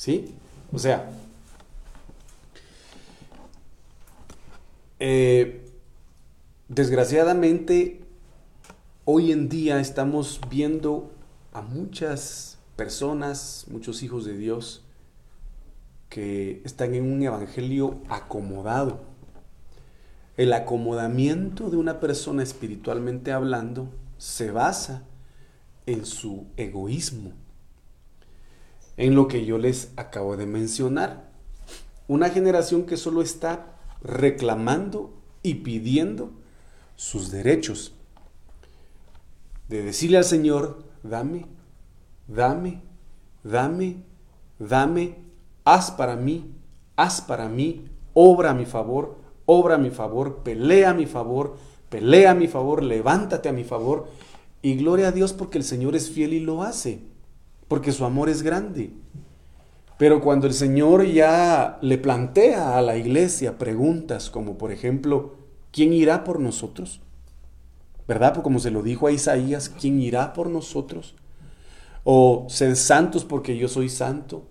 ¿Sí? O sea, eh, desgraciadamente, hoy en día estamos viendo a muchas personas, muchos hijos de Dios, que están en un evangelio acomodado. El acomodamiento de una persona espiritualmente hablando se basa en su egoísmo, en lo que yo les acabo de mencionar. Una generación que solo está reclamando y pidiendo sus derechos. De decirle al Señor, dame, dame, dame, dame, haz para mí, haz para mí, obra a mi favor, obra a mi favor, pelea a mi favor, pelea a mi favor, levántate a mi favor. Y gloria a Dios porque el Señor es fiel y lo hace, porque su amor es grande. Pero cuando el Señor ya le plantea a la iglesia preguntas como por ejemplo, ¿quién irá por nosotros? ¿Verdad? Pues como se lo dijo a Isaías, ¿quién irá por nosotros? O sed santos porque yo soy santo.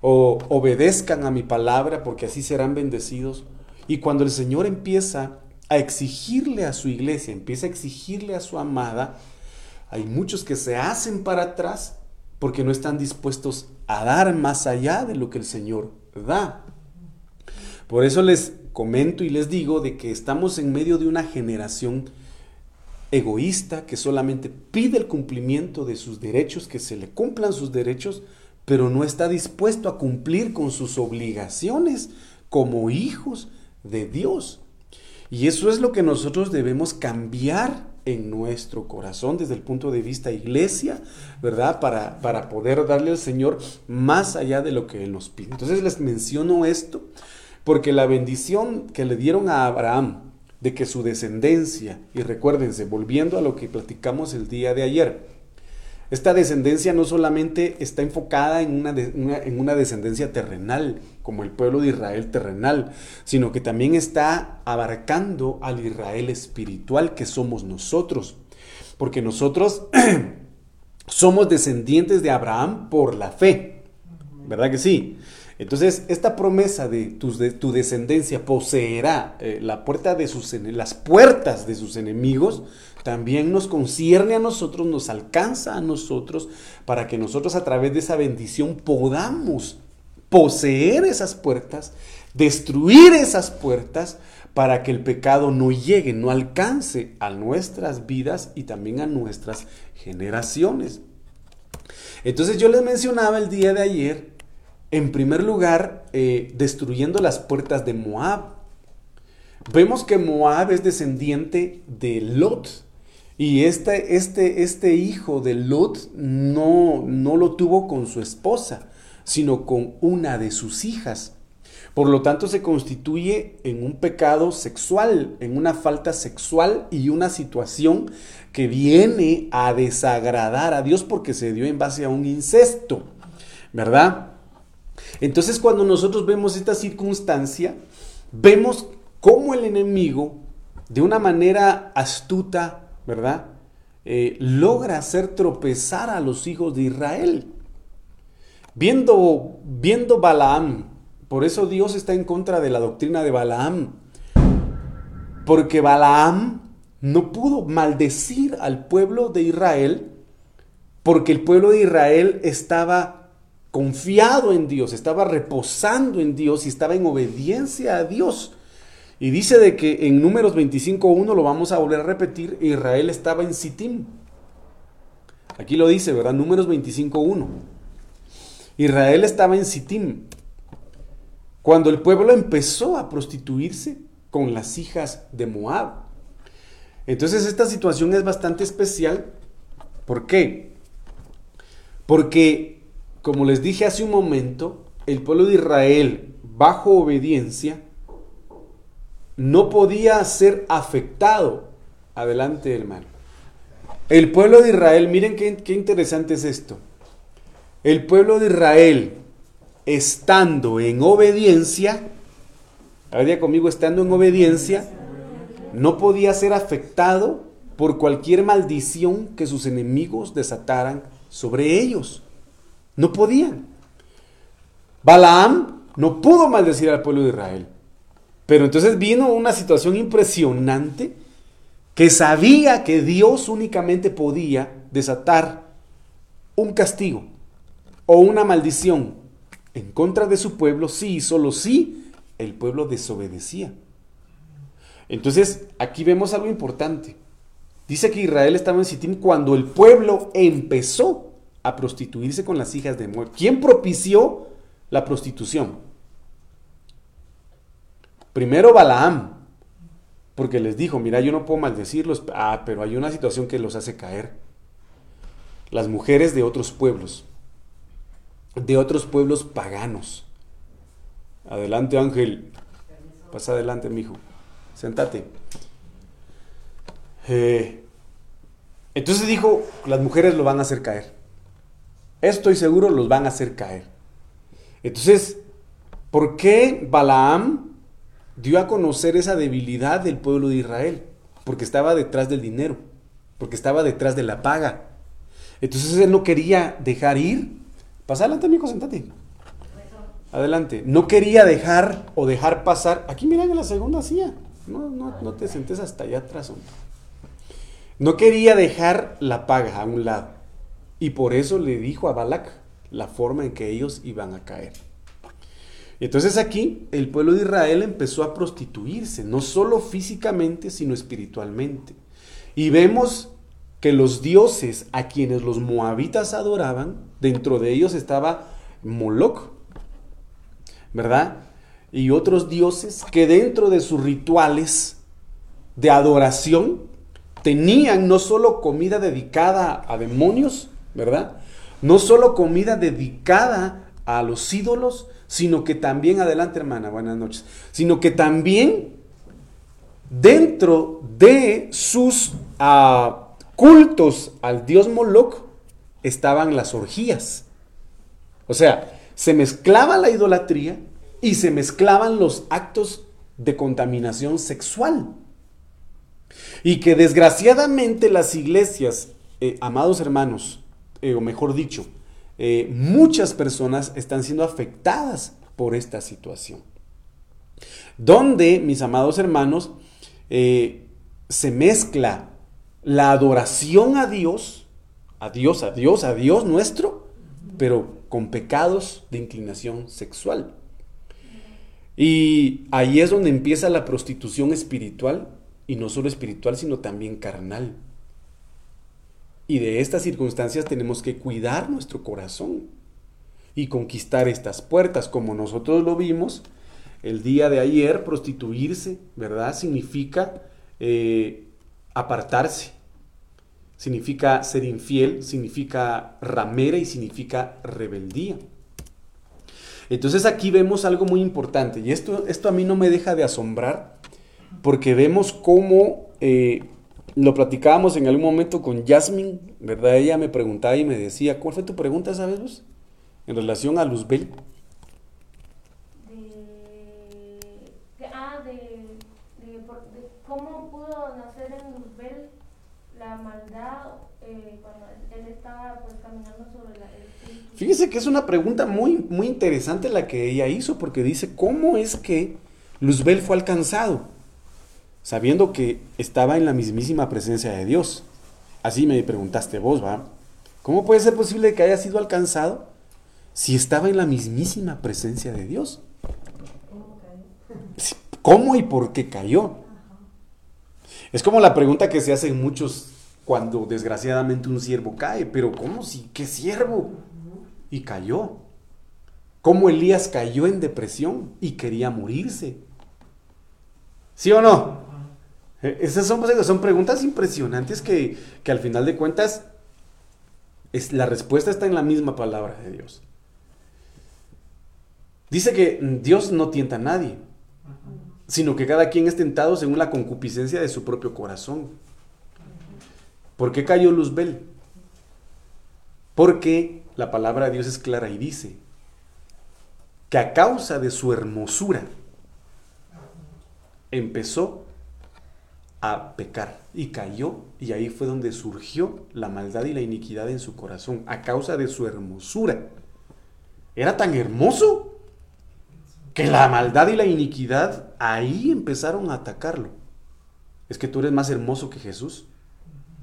O obedezcan a mi palabra porque así serán bendecidos. Y cuando el Señor empieza a exigirle a su iglesia, empieza a exigirle a su amada, hay muchos que se hacen para atrás porque no están dispuestos a dar más allá de lo que el Señor da. Por eso les comento y les digo de que estamos en medio de una generación egoísta que solamente pide el cumplimiento de sus derechos, que se le cumplan sus derechos, pero no está dispuesto a cumplir con sus obligaciones como hijos de Dios. Y eso es lo que nosotros debemos cambiar en nuestro corazón desde el punto de vista iglesia, ¿verdad? Para, para poder darle al Señor más allá de lo que Él nos pide. Entonces les menciono esto porque la bendición que le dieron a Abraham de que su descendencia, y recuérdense, volviendo a lo que platicamos el día de ayer, esta descendencia no solamente está enfocada en una, en una, descendencia terrenal, como el pueblo de Israel terrenal, sino que también está abarcando al Israel espiritual que somos nosotros. Porque nosotros somos descendientes de Abraham por la fe. ¿Verdad que sí? Entonces, esta promesa de tu, de tu descendencia poseerá eh, la puerta de sus, las puertas de sus enemigos, también nos concierne a nosotros, nos alcanza a nosotros, para que nosotros a través de esa bendición podamos poseer esas puertas, destruir esas puertas, para que el pecado no llegue, no alcance a nuestras vidas y también a nuestras generaciones. Entonces yo les mencionaba el día de ayer, en primer lugar, eh, destruyendo las puertas de Moab. Vemos que Moab es descendiente de Lot, y este, este, este hijo de Lot no, no lo tuvo con su esposa, sino con una de sus hijas. Por lo tanto, se constituye en un pecado sexual, en una falta sexual y una situación que viene a desagradar a Dios porque se dio en base a un incesto, ¿verdad? Entonces, cuando nosotros vemos esta circunstancia, vemos cómo el enemigo, de una manera astuta, ¿verdad? Eh, logra hacer tropezar a los hijos de Israel. Viendo, viendo Balaam, por eso Dios está en contra de la doctrina de Balaam, porque Balaam no pudo maldecir al pueblo de Israel, porque el pueblo de Israel estaba confiado en Dios, estaba reposando en Dios y estaba en obediencia a Dios. Y dice de que en números 25.1 lo vamos a volver a repetir, Israel estaba en Sittim. Aquí lo dice, ¿verdad? Números 25.1. Israel estaba en Sittim. Cuando el pueblo empezó a prostituirse con las hijas de Moab. Entonces esta situación es bastante especial. ¿Por qué? Porque, como les dije hace un momento, el pueblo de Israel, bajo obediencia, no podía ser afectado. Adelante, hermano. El pueblo de Israel, miren qué, interesante es esto. El pueblo de Israel, estando en obediencia, habría conmigo, estando en obediencia, no podía ser afectado por cualquier maldición que sus enemigos desataran sobre ellos. No podían. Balaam no pudo maldecir al pueblo de Israel. Pero entonces vino una situación impresionante que sabía que Dios únicamente podía desatar un castigo o una maldición en contra de su pueblo si y solo si el pueblo desobedecía. Entonces, aquí vemos algo importante. Dice que Israel estaba en Sittim cuando el pueblo empezó a prostituirse con las hijas de Moab. ¿Quién propició la prostitución? Primero Balaam, porque les dijo, mira, yo no puedo maldecirlos, ah, pero hay una situación que los hace caer. Las mujeres de otros pueblos, de otros pueblos paganos. Adelante, Ángel. Pasa adelante, mi hijo. Sentate. Eh, entonces dijo, las mujeres lo van a hacer caer. Estoy seguro, los van a hacer caer. Entonces, ¿por qué Balaam dio a conocer esa debilidad del pueblo de Israel? Porque estaba detrás del dinero, porque estaba detrás de la paga. Entonces él no quería dejar ir. Pasa adelante, amigo, sentate. Adelante. No quería dejar o dejar pasar. Aquí miran en la segunda silla. No, no, no te sentes hasta allá atrás, hombre. No quería dejar la paga a un lado. Y por eso le dijo a Balak la forma en que ellos iban a caer. Entonces aquí el pueblo de Israel empezó a prostituirse, no solo físicamente, sino espiritualmente. Y vemos que los dioses a quienes los moabitas adoraban, dentro de ellos estaba Moloch, ¿verdad? Y otros dioses que dentro de sus rituales de adoración tenían no solo comida dedicada a demonios, ¿verdad? No solo comida dedicada a los ídolos, sino que también, adelante hermana, buenas noches, sino que también dentro de sus uh, cultos al dios Moloch estaban las orgías. O sea, se mezclaba la idolatría y se mezclaban los actos de contaminación sexual. Y que desgraciadamente las iglesias, eh, amados hermanos, eh, o mejor dicho, eh, muchas personas están siendo afectadas por esta situación. Donde, mis amados hermanos, se mezcla la adoración a Dios, a Dios, a Dios, a Dios nuestro, pero con pecados de inclinación sexual. Y ahí es donde empieza la prostitución espiritual y no solo espiritual, sino también carnal. Y de estas circunstancias tenemos que cuidar nuestro corazón y conquistar estas puertas, como nosotros lo vimos el día de ayer, prostituirse, ¿verdad? Significa eh, apartarse, significa ser infiel, significa ramera y significa rebeldía. Entonces aquí vemos algo muy importante y esto, esto a mí no me deja de asombrar porque vemos cómo eh, lo platicábamos en algún momento con Jasmine, ¿verdad? Ella me preguntaba y me decía, ¿cuál fue tu pregunta, sabes vos? En relación a Luzbel. De, ah, de, cómo pudo nacer en Luzbel la maldad eh, cuando él estaba pues, caminando sobre la... Fíjese que es una pregunta muy, muy interesante la que ella hizo, porque dice, ¿cómo es que Luzbel fue alcanzado? sabiendo que estaba en la mismísima presencia de Dios. Así me preguntaste vos, ¿va? ¿Cómo puede ser posible que haya sido alcanzado si estaba en la mismísima presencia de Dios? ¿Cómo y por qué cayó? Es como la pregunta que se hacen muchos cuando desgraciadamente un siervo cae, pero ¿cómo si qué siervo? Y cayó. ¿Cómo Elías cayó en depresión y quería morirse? ¿Sí o no? Eh, esas son, son preguntas impresionantes que, al final de cuentas es, la respuesta está en la misma palabra de Dios. Dice que Dios no tienta a nadie, sino que cada quien es tentado según la concupiscencia de su propio corazón. ¿Por qué cayó Luzbel? Porque la palabra de Dios es clara y dice que a causa de su hermosura empezó a pecar y cayó y ahí fue donde surgió la maldad y la iniquidad en su corazón a causa de su hermosura. Era tan hermoso que la maldad y la iniquidad ahí empezaron a atacarlo. Es que tú eres más hermoso que Jesús.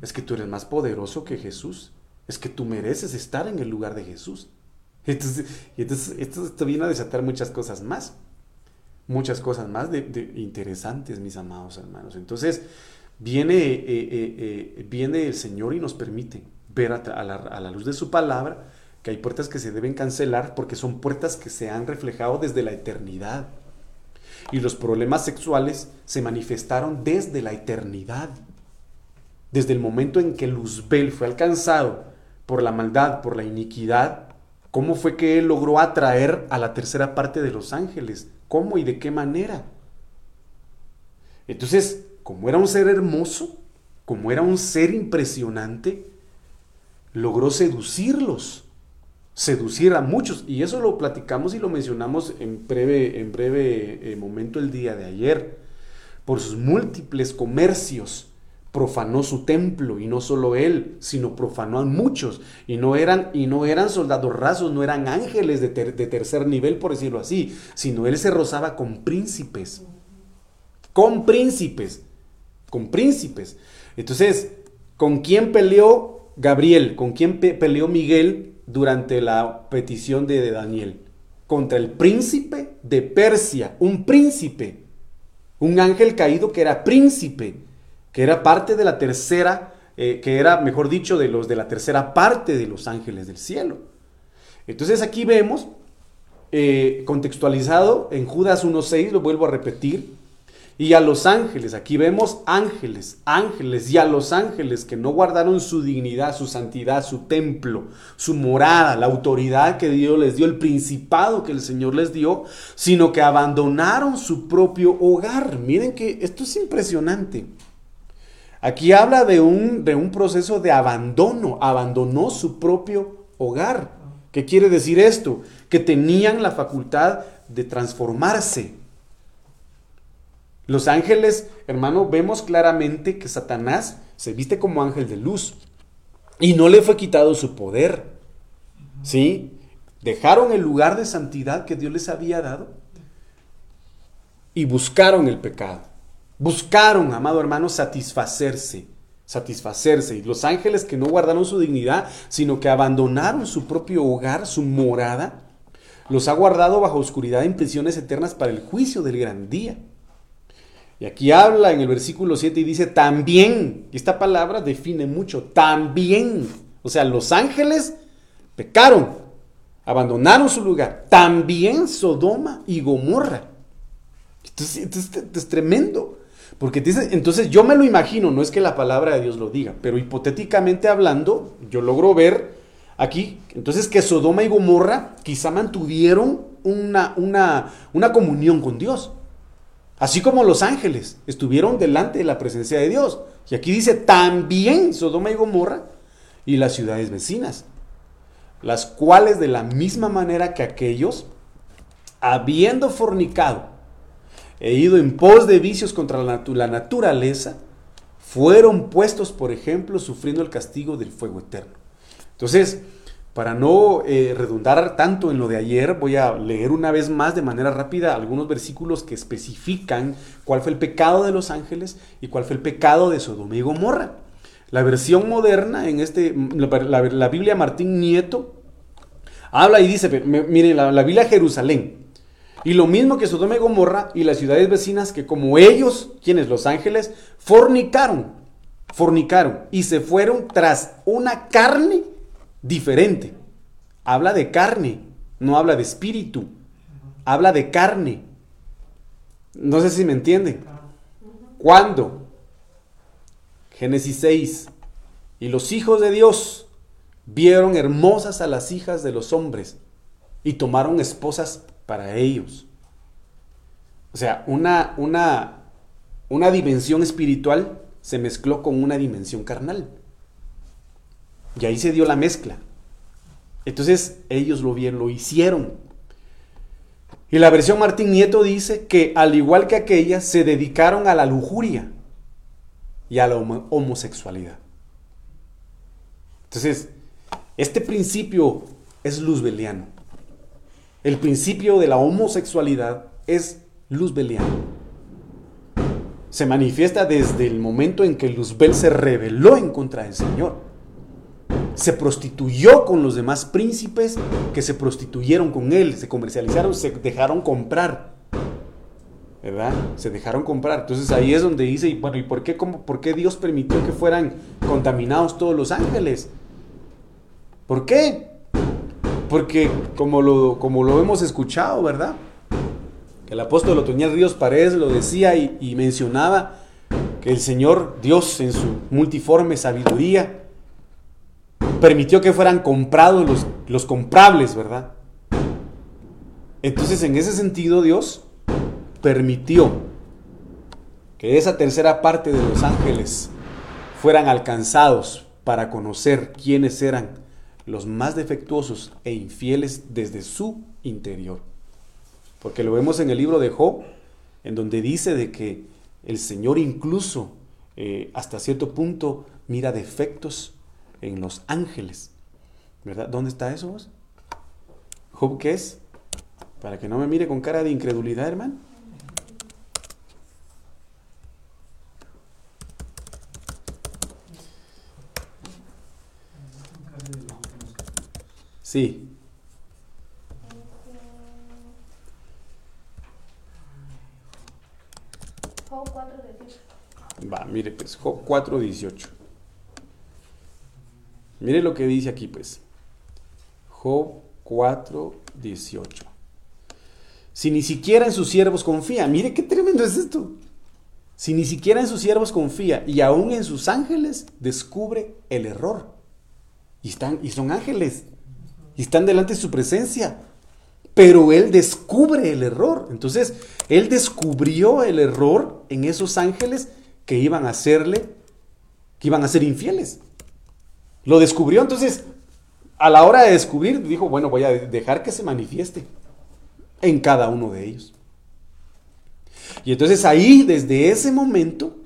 Es que tú eres más poderoso que Jesús. Es que tú mereces estar en el lugar de Jesús. Entonces, entonces esto, viene a desatar muchas cosas más. Muchas cosas más de, interesantes, mis amados hermanos. Entonces, viene, eh, eh, eh, viene el Señor y nos permite ver a la luz de su palabra que hay puertas que se deben cancelar porque son puertas que se han reflejado desde la eternidad. Y los problemas sexuales se manifestaron desde la eternidad. Desde el momento en que Luzbel fue alcanzado por la maldad, por la iniquidad, ¿cómo fue que él logró atraer a la tercera parte de los ángeles? ¿Cómo y de qué manera? Entonces, como era un ser hermoso, como era un ser impresionante, logró seducirlos seducir a muchos. Y eso lo platicamos y lo mencionamos en breve, en breve eh, momento el día de ayer. Por sus múltiples comercios profanó su templo y no solo él, sino profanó a muchos y no eran y no eran soldados rasos, no eran ángeles de, de tercer nivel por decirlo así, sino él se rozaba con príncipes. Con príncipes, con príncipes. Entonces, ¿con quién peleó Gabriel? ¿Con quién peleó Miguel? Durante la petición de Daniel contra el príncipe de Persia, un príncipe, un ángel caído que era príncipe, que era parte de la tercera, eh, que era, mejor dicho, de los de la tercera parte de los ángeles del cielo. Entonces aquí vemos, eh, contextualizado en Judas 1.6, lo vuelvo a repetir, y a los ángeles, aquí vemos ángeles, ángeles, y a los ángeles que no guardaron su dignidad, su santidad, su templo, su morada, la autoridad que Dios les dio, el principado que el Señor les dio, sino que abandonaron su propio hogar. Miren que esto es impresionante. Aquí habla de un, de un proceso de abandono, abandonó su propio hogar. ¿Qué quiere decir esto? Que tenían la facultad de transformarse, los ángeles, hermano, vemos claramente que Satanás se viste como ángel de luz y no le fue quitado su poder. ¿Sí? Dejaron el lugar de santidad que Dios les había dado y buscaron el pecado. Buscaron, amado hermano, satisfacerse, satisfacerse. Y los ángeles que no guardaron su dignidad, sino que abandonaron su propio hogar, su morada, los ha guardado bajo oscuridad en prisiones eternas para el juicio del gran día. Y aquí habla en el versículo 7 y dice también, esta palabra define mucho, también, o sea, los ángeles pecaron, abandonaron su lugar, también Sodoma y Gomorra. Esto es, tremendo, porque entonces yo me lo imagino, no es que la palabra de Dios lo diga, pero hipotéticamente hablando, yo logro ver aquí, entonces que Sodoma y Gomorra quizá mantuvieron una, una, una comunión con Dios. Así como los ángeles estuvieron delante de la presencia de Dios. Y aquí dice también Sodoma y Gomorra y las ciudades vecinas, las cuales de la misma manera que aquellos, habiendo fornicado e ido en pos de vicios contra la, la naturaleza, fueron puestos, por ejemplo, sufriendo el castigo del fuego eterno. Entonces, para no eh, redundar tanto en lo de ayer, voy a leer una vez más de manera rápida algunos versículos que especifican cuál fue el pecado de los ángeles y cuál fue el pecado de Sodoma y Gomorra. La versión moderna, en este, la, Biblia Martín Nieto, habla y dice, miren, la, la Biblia Jerusalén, y lo mismo que Sodoma y Gomorra y las ciudades vecinas, que como ellos, quienes los ángeles, fornicaron, fornicaron y se fueron tras una carne diferente. Habla de carne, no habla de espíritu. Habla de carne. No sé si me entienden. ¿Cuándo? Génesis 6. Y los hijos de Dios vieron hermosas a las hijas de los hombres y tomaron esposas para ellos. O sea, una, una, una dimensión espiritual se mezcló con una dimensión carnal. Y ahí se dio la mezcla. Entonces ellos lo vieron, lo hicieron. Y la versión Martín Nieto dice que al igual que aquella, se dedicaron a la lujuria y a la homosexualidad. Entonces, este principio es luzbeliano. El principio de la homosexualidad es Luzbeliano. Se manifiesta desde el momento en que Luzbel se rebeló en contra del Señor. Se prostituyó con los demás príncipes que se prostituyeron con él, se comercializaron, se dejaron comprar. ¿Verdad? Se dejaron comprar. Entonces ahí es donde dice, bueno, ¿y por qué, por qué Dios permitió que fueran contaminados todos los ángeles? ¿Por qué? Porque como lo, como lo hemos escuchado, ¿verdad? El apóstol Otoñal Ríos Paredes lo decía y, mencionaba que el Señor Dios en su multiforme sabiduría permitió que fueran comprados los, los comprables, ¿verdad? Entonces en ese sentido Dios permitió que esa tercera parte de los ángeles fueran alcanzados para conocer quiénes eran los más defectuosos e infieles desde su interior. Porque lo vemos en el libro de Job, en donde dice de que el Señor incluso eh, hasta cierto punto mira defectos en los ángeles. ¿Verdad? ¿Dónde está eso vos? ¿Job qué es? Para que no me mire con cara de incredulidad, hermano. Sí. Job 4.18. Va, mire pues, Job 4.18. Mire lo que dice aquí pues. Job 4.18. Si ni siquiera en sus siervos confía, mire qué tremendo es esto. Si ni siquiera en sus siervos confía y aún en sus ángeles descubre el error. Y, están, y son ángeles y están delante de su presencia. Pero él descubre el error. Entonces, él descubrió el error en esos ángeles que iban a hacerle, que iban a ser infieles. Lo descubrió, entonces, a la hora de descubrir, dijo, bueno, voy a dejar que se manifieste en cada uno de ellos. Y entonces ahí, desde ese momento,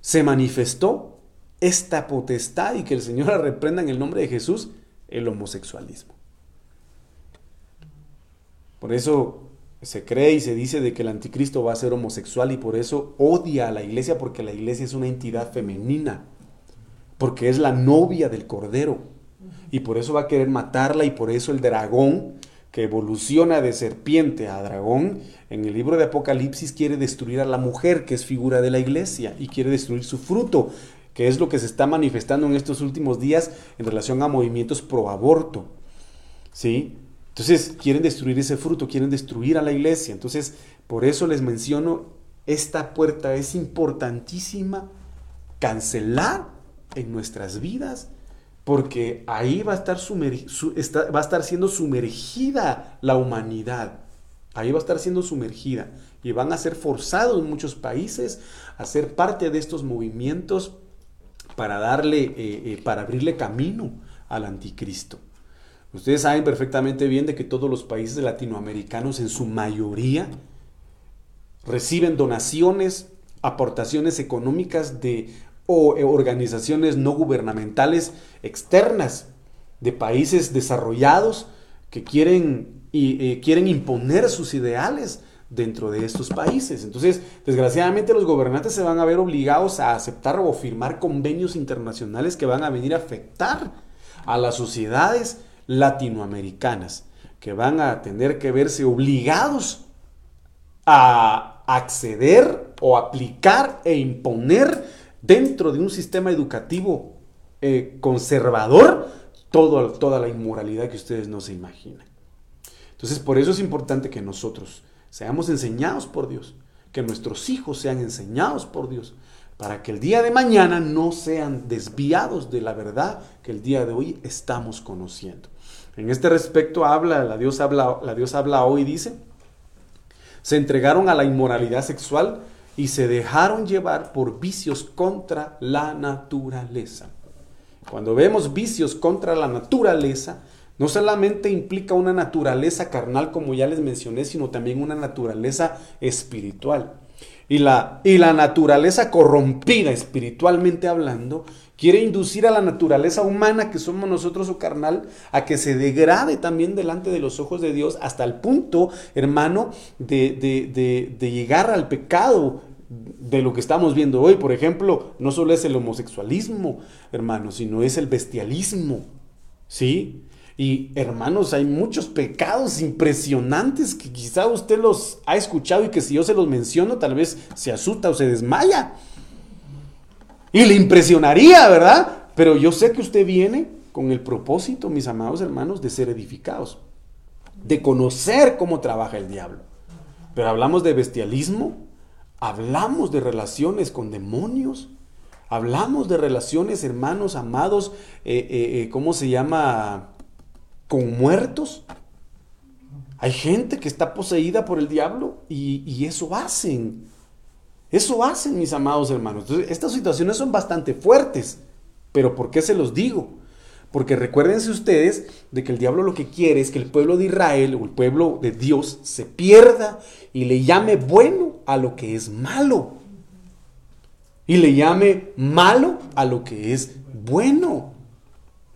se manifestó esta potestad y que el Señor la reprenda en el nombre de Jesús, el homosexualismo. Por eso se cree y se dice de que el anticristo va a ser homosexual y por eso odia a la iglesia porque la iglesia es una entidad femenina, porque es la novia del cordero y por eso va a querer matarla y por eso el dragón que evoluciona de serpiente a dragón en el libro de Apocalipsis quiere destruir a la mujer que es figura de la iglesia y quiere destruir su fruto que es lo que se está manifestando en estos últimos días en relación a movimientos pro aborto. ¿Sí? Entonces quieren destruir ese fruto, quieren destruir a la iglesia. Entonces, por eso les menciono, esta puerta es importantísima cancelar en nuestras vidas, porque ahí va a estar, va a estar siendo sumergida la humanidad. Ahí va a estar siendo sumergida y van a ser forzados muchos países a ser parte de estos movimientos para darle, eh, eh, para abrirle camino al anticristo. Ustedes saben perfectamente bien de que todos los países latinoamericanos en su mayoría reciben donaciones, aportaciones económicas de o eh, organizaciones no gubernamentales externas de países desarrollados que quieren, y, eh, quieren imponer sus ideales dentro de estos países. Entonces, desgraciadamente los gobernantes se van a ver obligados a aceptar o firmar convenios internacionales que van a venir a afectar a las sociedades latinoamericanas que van a tener que verse obligados a acceder o aplicar e imponer dentro de un sistema educativo eh, conservador todo, toda la inmoralidad que ustedes no se imaginan. Entonces, por eso es importante que nosotros seamos enseñados por Dios, que nuestros hijos sean enseñados por Dios, para que el día de mañana no sean desviados de la verdad que el día de hoy estamos conociendo. En este respecto habla, la Dios habla, la Dios habla hoy, dice, se entregaron a la inmoralidad sexual y se dejaron llevar por vicios contra la naturaleza. Cuando vemos vicios contra la naturaleza, no solamente implica una naturaleza carnal, como ya les mencioné, sino también una naturaleza espiritual. Y la, y la naturaleza corrompida espiritualmente hablando Quiere inducir a la naturaleza humana que somos nosotros o carnal a que se degrade también delante de los ojos de Dios hasta el punto, hermano, de, de, de, llegar al pecado de lo que estamos viendo hoy. Por ejemplo, no solo es el homosexualismo, hermano, sino es el bestialismo. ¿Sí? Y hermanos, hay muchos pecados impresionantes que quizá usted los ha escuchado y que si yo se los menciono tal vez se asusta o se desmaya. Y le impresionaría, ¿verdad? Pero yo sé que usted viene con el propósito, mis amados hermanos, de ser edificados, de conocer cómo trabaja el diablo. Pero hablamos de bestialismo, hablamos de relaciones con demonios, hablamos de relaciones, hermanos, amados, eh, eh, eh, ¿cómo se llama? Con muertos. Hay gente que está poseída por el diablo y, eso hacen. Eso hacen mis amados hermanos. Estas situaciones son bastante fuertes. Pero ¿por qué se los digo? Porque recuérdense ustedes de que el diablo lo que quiere es que el pueblo de Israel o el pueblo de Dios se pierda y le llame bueno a lo que es malo. Y le llame malo a lo que es bueno.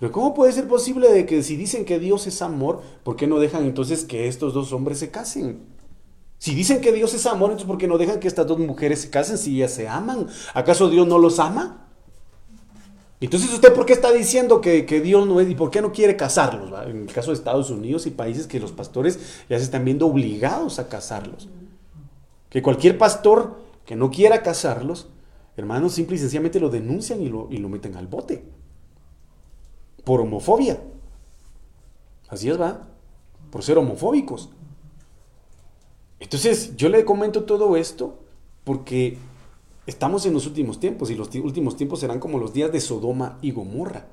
Pero ¿cómo puede ser posible de que si dicen que Dios es amor, ¿por qué no dejan entonces que estos dos hombres se casen? Si dicen que Dios es amor, entonces ¿por qué no dejan que estas dos mujeres se casen si ellas se aman? ¿Acaso Dios no los ama? Entonces usted por qué está diciendo que, Dios no es y por qué no quiere casarlos? En el caso de Estados Unidos y países que los pastores ya se están viendo obligados a casarlos. Que cualquier pastor que no quiera casarlos, hermanos, simple y sencillamente lo denuncian y lo, y lo meten al bote. Por homofobia. Así es, va. Por ser homofóbicos. Entonces, yo le comento todo esto porque estamos en los últimos tiempos y los últimos tiempos serán como los días de Sodoma y Gomorra.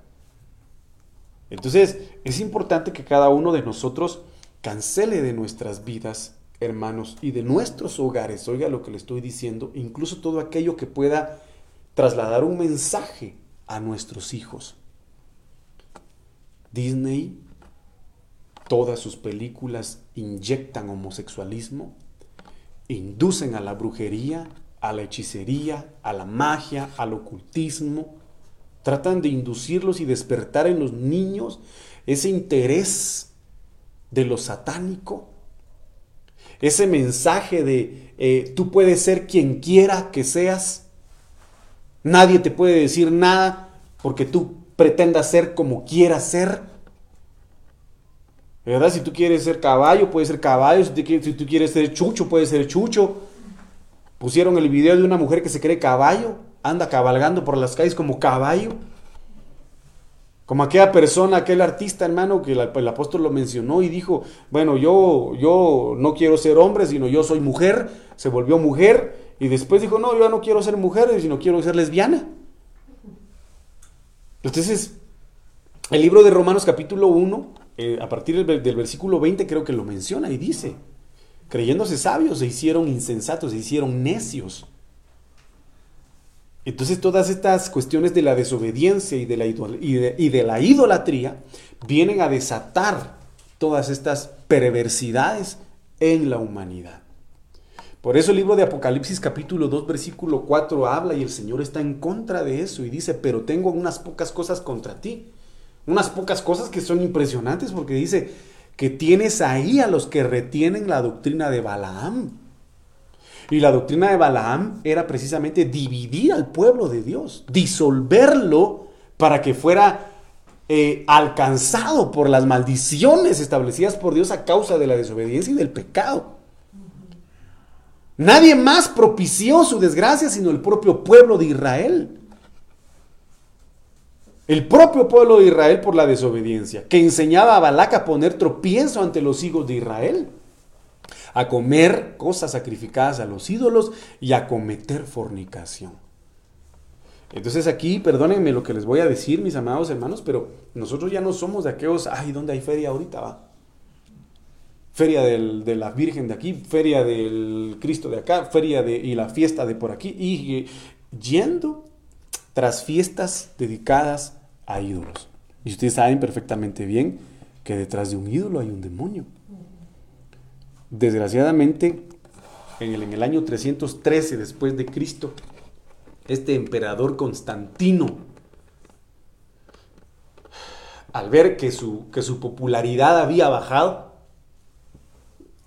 Entonces, es importante que cada uno de nosotros cancele de nuestras vidas, hermanos, y de nuestros hogares, oiga lo que le estoy diciendo, incluso todo aquello que pueda trasladar un mensaje a nuestros hijos. Disney todas sus películas inyectan homosexualismo, inducen a la brujería, a la hechicería, a la magia, al ocultismo, tratan de inducirlos y despertar en los niños ese interés de lo satánico, ese mensaje de eh, tú puedes ser quien quiera que seas, nadie te puede decir nada porque tú pretendas ser como quieras ser. ¿Verdad? Si tú quieres ser caballo, puede ser caballo. Si tú, quieres ser chucho, puede ser chucho. Pusieron el video de una mujer que se cree caballo, anda cabalgando por las calles como caballo. Como aquella persona, aquel artista, hermano, que el, apóstol lo mencionó y dijo, bueno, yo, yo no quiero ser hombre, sino yo soy mujer. Se volvió mujer y después dijo, no, yo no quiero ser mujer, sino quiero ser lesbiana. Entonces, el libro de Romanos capítulo 1 eh, a partir del, versículo 20 creo que lo menciona y dice, creyéndose sabios se hicieron insensatos, se hicieron necios. Entonces todas estas cuestiones de la desobediencia y de la, idolatría vienen a desatar todas estas perversidades en la humanidad. Por eso el libro de Apocalipsis capítulo 2 versículo 4 habla y el Señor está en contra de eso y dice, pero tengo unas pocas cosas contra ti unas pocas cosas que son impresionantes porque dice que tienes ahí a los que retienen la doctrina de Balaam. Y la doctrina de Balaam era precisamente dividir al pueblo de Dios, disolverlo para que fuera eh, alcanzado por las maldiciones establecidas por Dios a causa de la desobediencia y del pecado. Nadie más propició su desgracia sino el propio pueblo de Israel el propio pueblo de Israel por la desobediencia, que enseñaba a Balac a poner tropiezo ante los hijos de Israel, a comer cosas sacrificadas a los ídolos y a cometer fornicación. Entonces aquí, perdónenme lo que les voy a decir, mis amados hermanos, pero nosotros ya no somos de aquellos, ay, ¿dónde hay feria ahorita? Va? Feria de la Virgen de aquí, feria del Cristo de acá, feria y la fiesta de por aquí, y yendo tras fiestas dedicadas a ídolos. Y ustedes saben perfectamente bien que detrás de un ídolo hay un demonio. Desgraciadamente, en el, en el año 313 después de Cristo, este emperador Constantino al ver que su, que su popularidad había bajado,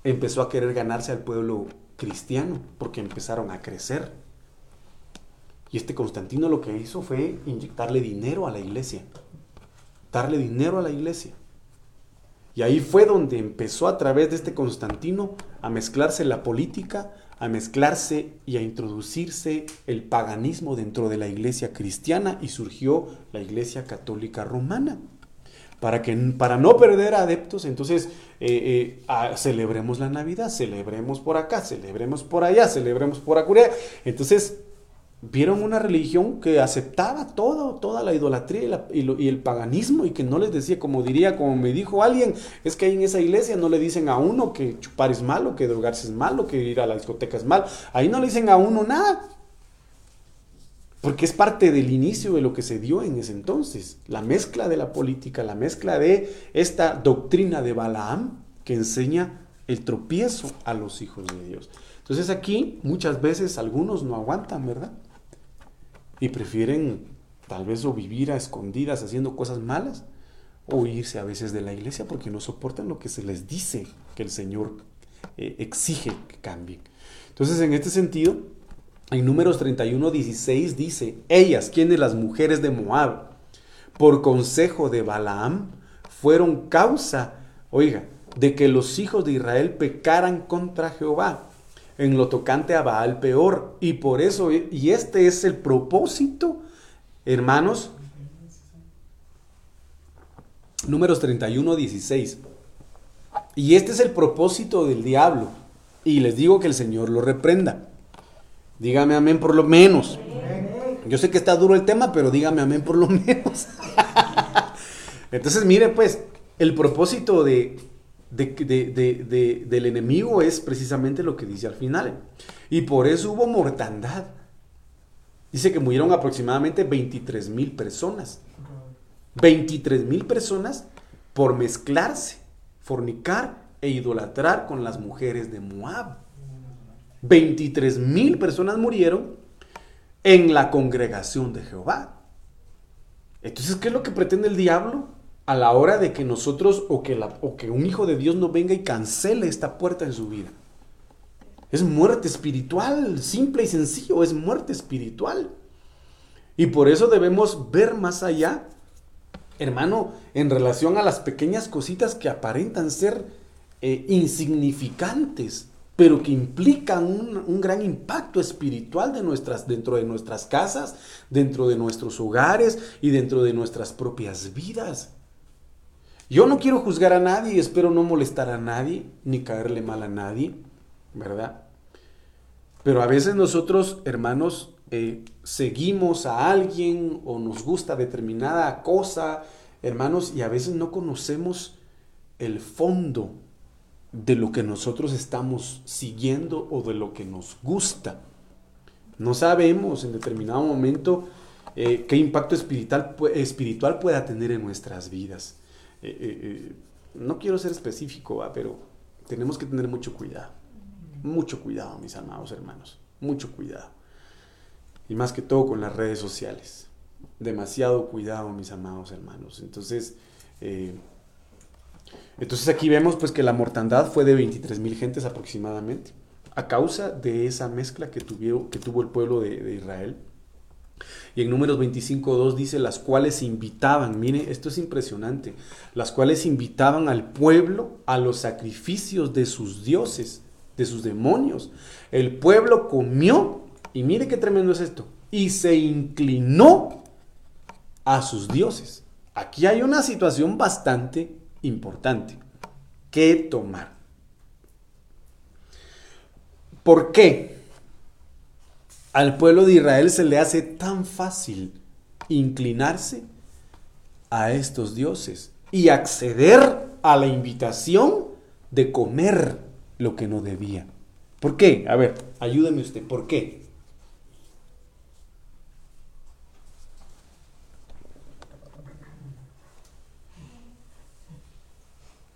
empezó a querer ganarse al pueblo cristiano, porque empezaron a crecer. Y este Constantino lo que hizo fue inyectarle dinero a la iglesia, darle dinero a la iglesia. Y ahí fue donde empezó a través de este Constantino a mezclarse la política, a mezclarse y a introducirse el paganismo dentro de la iglesia cristiana y surgió la iglesia católica romana. Para, que, para no perder adeptos, entonces eh, eh, celebremos la Navidad, celebremos por acá, celebremos por allá, celebremos por acullá. Entonces, vieron una religión que aceptaba todo, toda la idolatría y, el paganismo y que no les decía, como diría, como me dijo alguien, es que ahí en esa iglesia no le dicen a uno que chupar es malo, que drogarse es malo, que ir a la discoteca es malo. Ahí no le dicen a uno nada. Porque es parte del inicio de lo que se dio en ese entonces. La mezcla de la política, la mezcla de esta doctrina de Balaam que enseña el tropiezo a los hijos de Dios. Entonces aquí muchas veces algunos no aguantan, ¿verdad? Y prefieren tal vez o vivir a escondidas haciendo cosas malas o irse a veces de la iglesia porque no soportan lo que se les dice que el Señor eh, exige que cambien. Entonces, en este sentido, en números 31, 16 dice, ellas, quienes las mujeres de Moab, por consejo de Balaam, fueron causa, oiga, de que los hijos de Israel pecaran contra Jehová en lo tocante a Baal peor. Y por eso, y este es el propósito, hermanos, números 31, 16. Y este es el propósito del diablo. Y les digo que el Señor lo reprenda. Dígame amén por lo menos. Yo sé que está duro el tema, pero dígame amén por lo menos. Entonces, mire pues, el propósito de, de, del enemigo es precisamente lo que dice al final. Y por eso hubo mortandad. Dice que murieron aproximadamente 23 mil personas. 23 mil personas por mezclarse, fornicar e idolatrar con las mujeres de Moab. 23 mil personas murieron en la congregación de Jehová. Entonces, ¿qué es lo que pretende el diablo? A la hora de que nosotros o que, un hijo de Dios no venga y cancele esta puerta en su vida. Es muerte espiritual, simple y sencillo, es muerte espiritual. Y por eso debemos ver más allá, hermano, en relación a las pequeñas cositas que aparentan ser eh, insignificantes, pero que implican un, un, gran impacto espiritual de nuestras, dentro de nuestras casas, dentro de nuestros hogares y dentro de nuestras propias vidas. Yo no quiero juzgar a nadie, espero no molestar a nadie, ni caerle mal a nadie, ¿verdad? Pero a veces nosotros, hermanos, eh, seguimos a alguien o nos gusta determinada cosa, hermanos, y a veces no conocemos el fondo de lo que nosotros estamos siguiendo o de lo que nos gusta. No sabemos en determinado momento eh, qué impacto espiritual, espiritual pueda tener en nuestras vidas. Eh, eh, eh, no quiero ser específico, pero tenemos que tener mucho cuidado. Mucho cuidado, mis amados hermanos. Mucho cuidado. Y más que todo con las redes sociales. Demasiado cuidado, mis amados hermanos. Entonces, entonces aquí vemos pues que la mortandad fue de 23 mil gentes aproximadamente a causa de esa mezcla que, que tuvo el pueblo de Israel y en números 25.2 dice, las cuales invitaban, mire, esto es impresionante, las cuales invitaban al pueblo a los sacrificios de sus dioses, de sus demonios. El pueblo comió, y mire qué tremendo es esto, y se inclinó a sus dioses. Aquí hay una situación bastante importante que tomar. ¿Por qué? Al pueblo de Israel se le hace tan fácil inclinarse a estos dioses y acceder a la invitación de comer lo que no debía. ¿Por qué? A ver, ayúdeme usted, ¿por qué?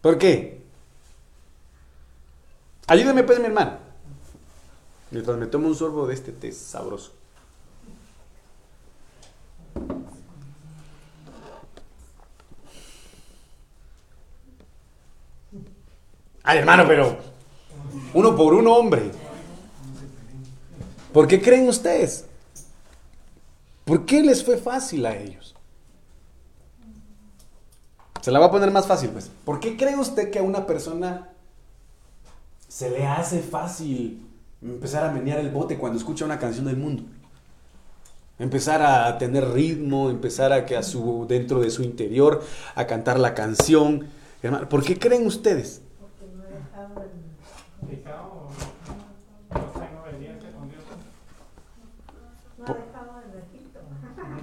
¿Por qué? Ayúdeme pues mi hermano. Mientras me tomo un sorbo de este té sabroso. Ay, hermano, pero uno por uno, hombre. ¿Por qué creen ustedes? ¿Por qué les fue fácil a ellos? Se la va a poner más fácil, pues. ¿Por qué cree usted que a una persona se le hace fácil empezar a menear el bote cuando escucha una canción del mundo? Empezar a tener ritmo, empezar a que a su dentro de su interior a cantar la canción. Hermano, ¿por qué creen ustedes? Porque no el...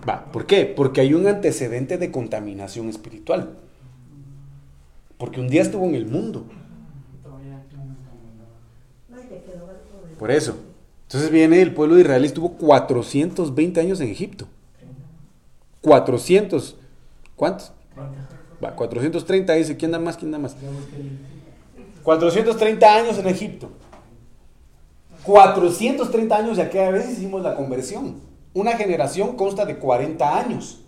Va, ¿por qué? Porque hay un antecedente de contaminación espiritual. Porque un día estuvo en el mundo. Por eso. Entonces viene el pueblo de Israel y estuvo 420 años en Egipto. 400. ¿Cuántos? Va, 430 dice, ¿quién da más? ¿Quién da más? 430 años en Egipto. 430 años de aquella vez hicimos la conversión. Una generación consta de 40 años.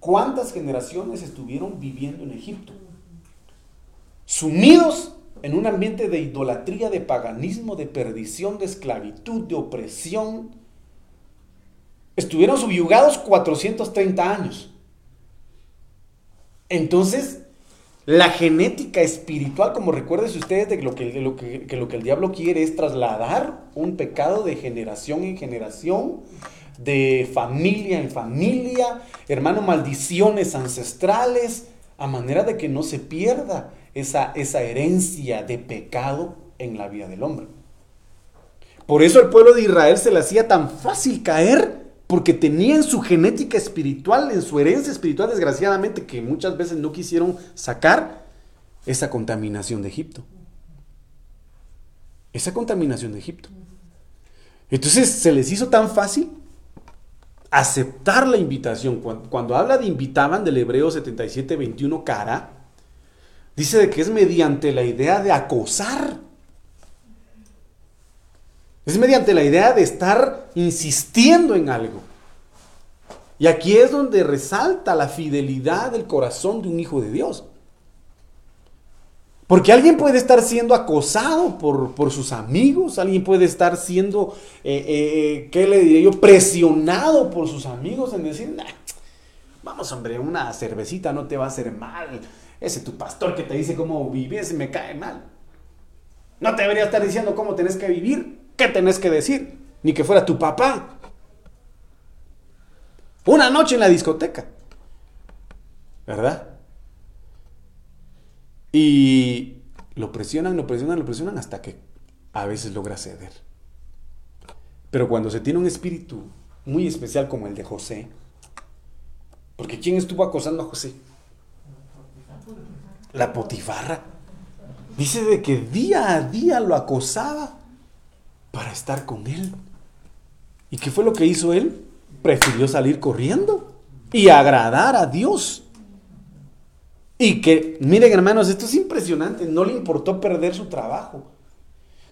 ¿Cuántas generaciones estuvieron viviendo en Egipto? sumidos en un ambiente de idolatría, de paganismo, de perdición, de esclavitud, de opresión. Estuvieron subyugados 430 años. Entonces, la genética espiritual, como recuerden ustedes, de lo que, lo que, lo que el diablo quiere es trasladar un pecado de generación en generación, de familia en familia, hermano, maldiciones ancestrales, a manera de que no se pierda esa, esa herencia de pecado en la vida del hombre. Por eso el pueblo de Israel se le hacía tan fácil caer, porque tenía en su genética espiritual, en su herencia espiritual, desgraciadamente, que muchas veces no quisieron sacar esa contaminación de Egipto. Esa contaminación de Egipto. Entonces se les hizo tan fácil aceptar la invitación. Cuando, cuando habla de invitaban del Hebreo 77, 21, cara, Dice de que es mediante la idea de acosar. Es mediante la idea de estar insistiendo en algo. Y aquí es donde resalta la fidelidad del corazón de un hijo de Dios. Porque alguien puede estar siendo acosado por, sus amigos, alguien puede estar siendo, eh, eh, ¿qué le diré yo?, presionado por sus amigos en decir, vamos hombre, una cervecita no te va a hacer mal, ese tu pastor que te dice cómo vivir, me cae mal. No te debería estar diciendo cómo tenés que vivir, qué tenés que decir, ni que fuera tu papá. Una noche en la discoteca. ¿Verdad? Y lo presionan, lo presionan, lo presionan hasta que a veces logra ceder. Pero cuando se tiene un espíritu muy especial como el de José, porque ¿quién estuvo acosando a José? La potifarra. Dice de que día a día lo acosaba para estar con él. ¿Y qué fue lo que hizo él? Prefirió salir corriendo y agradar a Dios. Y que, miren hermanos, esto es impresionante, no le importó perder su trabajo.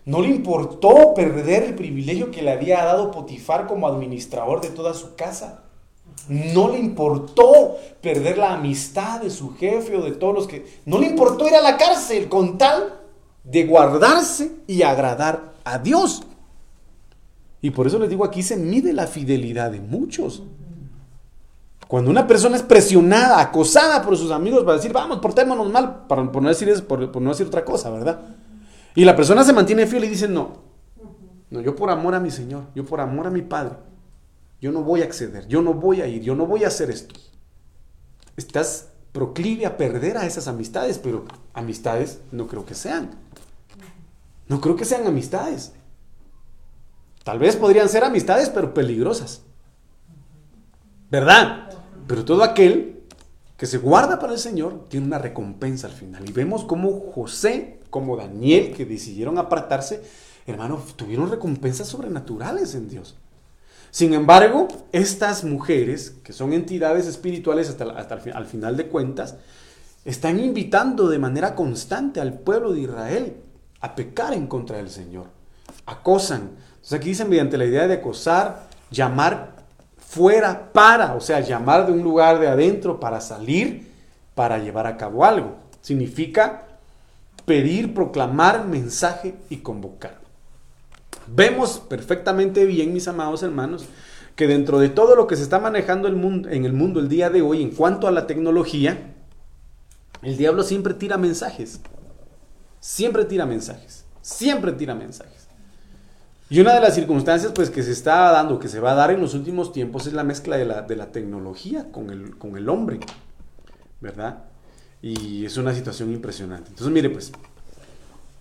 No le importó perder el privilegio que le había dado Potifar como administrador de toda su casa. No le importó perder la amistad de su jefe o de todos los que... No le importó ir a la cárcel con tal de guardarse y agradar a Dios. Y por eso les digo, aquí se mide la fidelidad de muchos. Cuando una persona es presionada, acosada por sus amigos para decir, vamos, portémonos mal, por, no decir eso, por, por, no decir otra cosa, ¿verdad? Y la persona se mantiene fiel y dice, no, no, yo por amor a mi Señor, yo por amor a mi Padre, yo no voy a acceder, yo no voy a ir, yo no voy a hacer esto. Estás proclive a perder a esas amistades, pero amistades no creo que sean. No creo que sean amistades. Tal vez podrían ser amistades, pero peligrosas. ¿Verdad? Pero todo aquel que se guarda para el Señor tiene una recompensa al final. Y vemos cómo José, como Daniel, que decidieron apartarse, hermano, tuvieron recompensas sobrenaturales en Dios. Sin embargo, estas mujeres, que son entidades espirituales hasta, hasta al final de cuentas, están invitando de manera constante al pueblo de Israel a pecar en contra del Señor. Acosan. Entonces aquí dicen mediante la idea de acosar, llamar fuera para, o sea, llamar de un lugar de adentro para salir, para llevar a cabo algo. Significa pedir, proclamar, mensaje y convocar. Vemos perfectamente bien, mis amados hermanos, que dentro de todo lo que se está manejando en el mundo el día de hoy en cuanto a la tecnología, el diablo siempre tira mensajes. Siempre tira mensajes. Siempre tira mensajes. Y una de las circunstancias pues, que se está dando, que se va a dar en los últimos tiempos, es la mezcla de la, de la tecnología con el, con el hombre. ¿Verdad? Y es una situación impresionante. Entonces, mire, pues,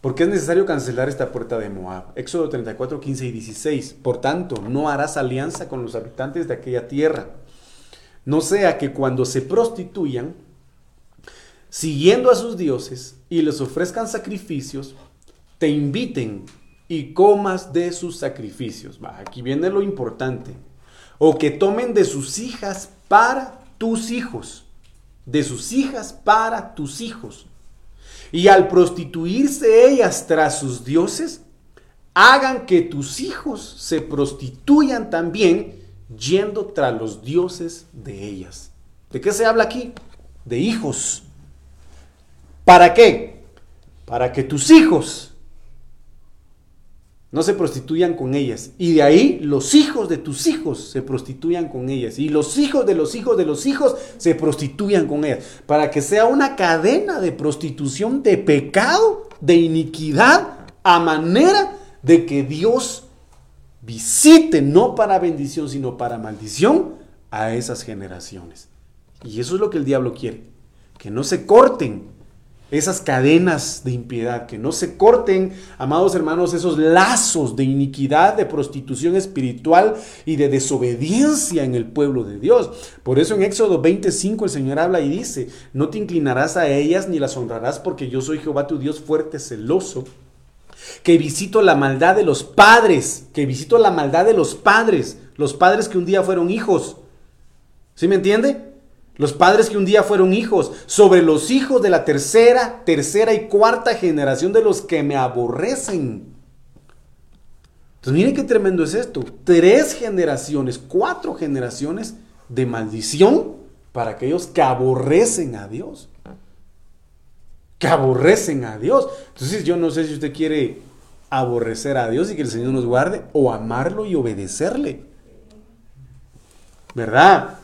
¿por qué es necesario cancelar esta puerta de Moab? Éxodo 34, 15 y 16. Por tanto, no harás alianza con los habitantes de aquella tierra. No sea que cuando se prostituyan, siguiendo a sus dioses y les ofrezcan sacrificios, te inviten y comas de sus sacrificios. Aquí viene lo importante. O que tomen de sus hijas para tus hijos. De sus hijas para tus hijos. Y al prostituirse ellas tras sus dioses, hagan que tus hijos se prostituyan también yendo tras los dioses de ellas. ¿De qué se habla aquí? De hijos. ¿Para qué? Para que tus hijos no se prostituyan con ellas. Y de ahí los hijos de tus hijos se prostituyan con ellas. Y los hijos de los hijos de los hijos se prostituyan con ellas. Para que sea una cadena de prostitución, de pecado, de iniquidad, a manera de que Dios visite, no para bendición, sino para maldición, a esas generaciones. Y eso es lo que el diablo quiere. Que no se corten esas cadenas de impiedad, que no se corten, amados hermanos, esos lazos de iniquidad, de prostitución espiritual y de desobediencia en el pueblo de Dios. Por eso en Éxodo 25 el Señor habla y dice, no te inclinarás a ellas ni las honrarás porque yo soy Jehová tu Dios fuerte, celoso, que visito la maldad de los padres, que visito la maldad de los padres, los padres que un día fueron hijos. ¿Sí me entiende? Los padres que un día fueron hijos, sobre los hijos de la tercera, tercera y cuarta generación de los que me aborrecen. Entonces miren qué tremendo es esto. Tres generaciones, cuatro generaciones de maldición para aquellos que aborrecen a Dios. Que aborrecen a Dios. Entonces yo no sé si usted quiere aborrecer a Dios y que el Señor nos guarde o amarlo y obedecerle. ¿Verdad?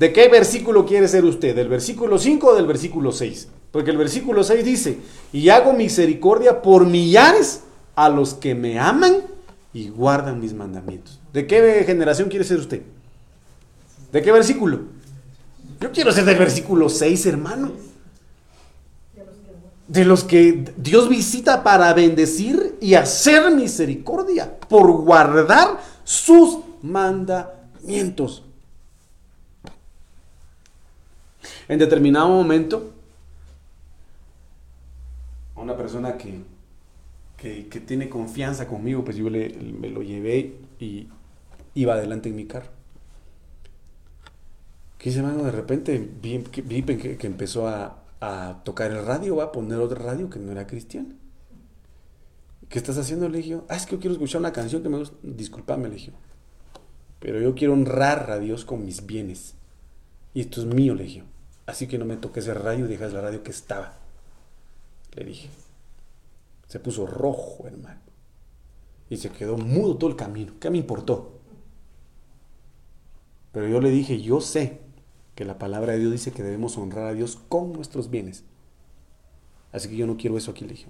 ¿De qué versículo quiere ser usted? ¿Del versículo 5 o del versículo 6? Porque el versículo 6 dice, y hago misericordia por millares a los que me aman y guardan mis mandamientos. ¿De qué generación quiere ser usted? ¿De qué versículo? Yo quiero ser del versículo 6, hermano. De los que Dios visita para bendecir y hacer misericordia, por guardar sus mandamientos. En determinado momento, una persona que, que, tiene confianza conmigo, pues yo le, me lo llevé y iba adelante en mi carro. ¿Qué hice, mano? De repente vi, que, que, empezó a, a, tocar el radio, va a poner otro radio que no era cristiano. ¿Qué estás haciendo? Le dije, ah, es que yo quiero escuchar una canción que me gusta. Disculpame, le dije. Pero yo quiero honrar a Dios con mis bienes. Y esto es mío, le dije. Así que no me toques el radio y dejas la radio que estaba. Le dije. Se puso rojo, hermano. Y se quedó mudo todo el camino. ¿Qué me importó? Pero yo le dije, yo sé que la palabra de Dios dice que debemos honrar a Dios con nuestros bienes. Así que yo no quiero eso aquí, le dije.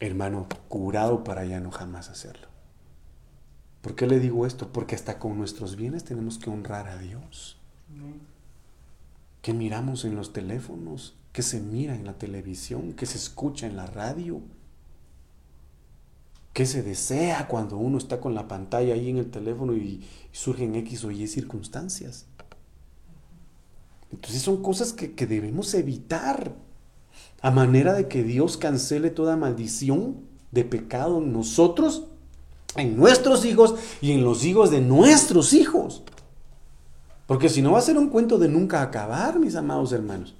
Hermano, curado para ya no jamás hacerlo. ¿Por qué le digo esto? Porque hasta con nuestros bienes tenemos que honrar a Dios. ¿Qué miramos en los teléfonos? ¿Qué se mira en la televisión? ¿Qué se escucha en la radio? ¿Qué se desea cuando uno está con la pantalla ahí en el teléfono y, surgen X o Y circunstancias? Entonces son cosas que, que debemos evitar a manera de que Dios cancele toda maldición de pecado en nosotros, en nuestros hijos y en los hijos de nuestros hijos. Porque si no va a ser un cuento de nunca acabar, mis amados hermanos.